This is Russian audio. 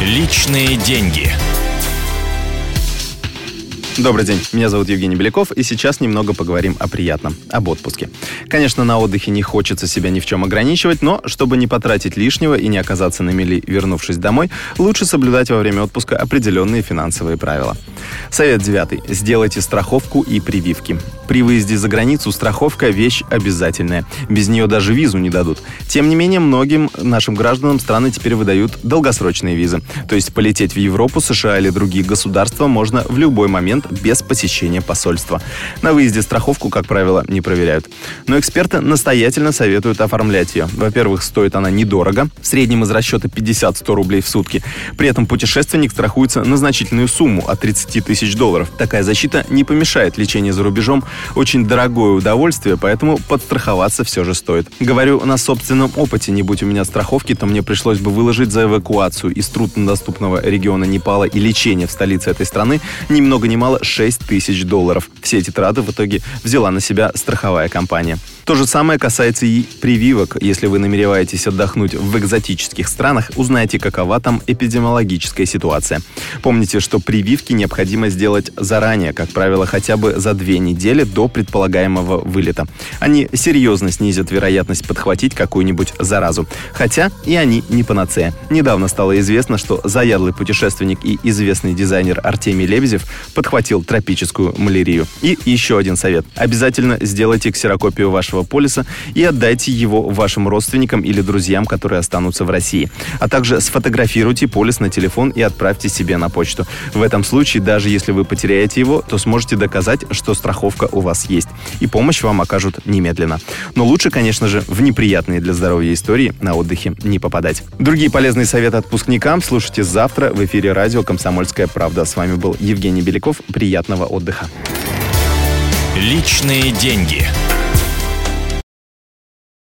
Личные деньги. Добрый день, меня зовут Евгений Беляков, и сейчас немного поговорим о приятном, об отпуске. Конечно, на отдыхе не хочется себя ни в чем ограничивать, но чтобы не потратить лишнего и не оказаться на мели, вернувшись домой, лучше соблюдать во время отпуска определенные финансовые правила. Совет девятый. Сделайте страховку и прививки. При выезде за границу страховка – вещь обязательная. Без нее даже визу не дадут. Тем не менее, многим нашим гражданам страны теперь выдают долгосрочные визы. То есть полететь в Европу, США или другие государства можно в любой момент без посещения посольства. На выезде страховку, как правило, не проверяют. Но эксперты настоятельно советуют оформлять ее. Во-первых, стоит она недорого, в среднем из расчета 50-100 рублей в сутки. При этом путешественник страхуется на значительную сумму от 30 тысяч долларов. Такая защита не помешает лечению за рубежом очень дорогое удовольствие, поэтому подстраховаться все же стоит. Говорю на собственном опыте, не будь у меня страховки, то мне пришлось бы выложить за эвакуацию из труднодоступного региона Непала и лечение в столице этой страны ни много ни мало 6 тысяч долларов. Все эти траты в итоге взяла на себя страховая компания. То же самое касается и прививок. Если вы намереваетесь отдохнуть в экзотических странах, узнайте, какова там эпидемиологическая ситуация. Помните, что прививки необходимо сделать заранее, как правило, хотя бы за две недели до предполагаемого вылета. Они серьезно снизят вероятность подхватить какую-нибудь заразу. Хотя и они не панацея. Недавно стало известно, что заядлый путешественник и известный дизайнер Артемий Лебедев подхватил тропическую малярию. И еще один совет. Обязательно сделайте ксерокопию вашего вашего полиса и отдайте его вашим родственникам или друзьям, которые останутся в России. А также сфотографируйте полис на телефон и отправьте себе на почту. В этом случае, даже если вы потеряете его, то сможете доказать, что страховка у вас есть. И помощь вам окажут немедленно. Но лучше, конечно же, в неприятные для здоровья истории на отдыхе не попадать. Другие полезные советы отпускникам слушайте завтра в эфире радио «Комсомольская правда». С вами был Евгений Беляков. Приятного отдыха. Личные деньги.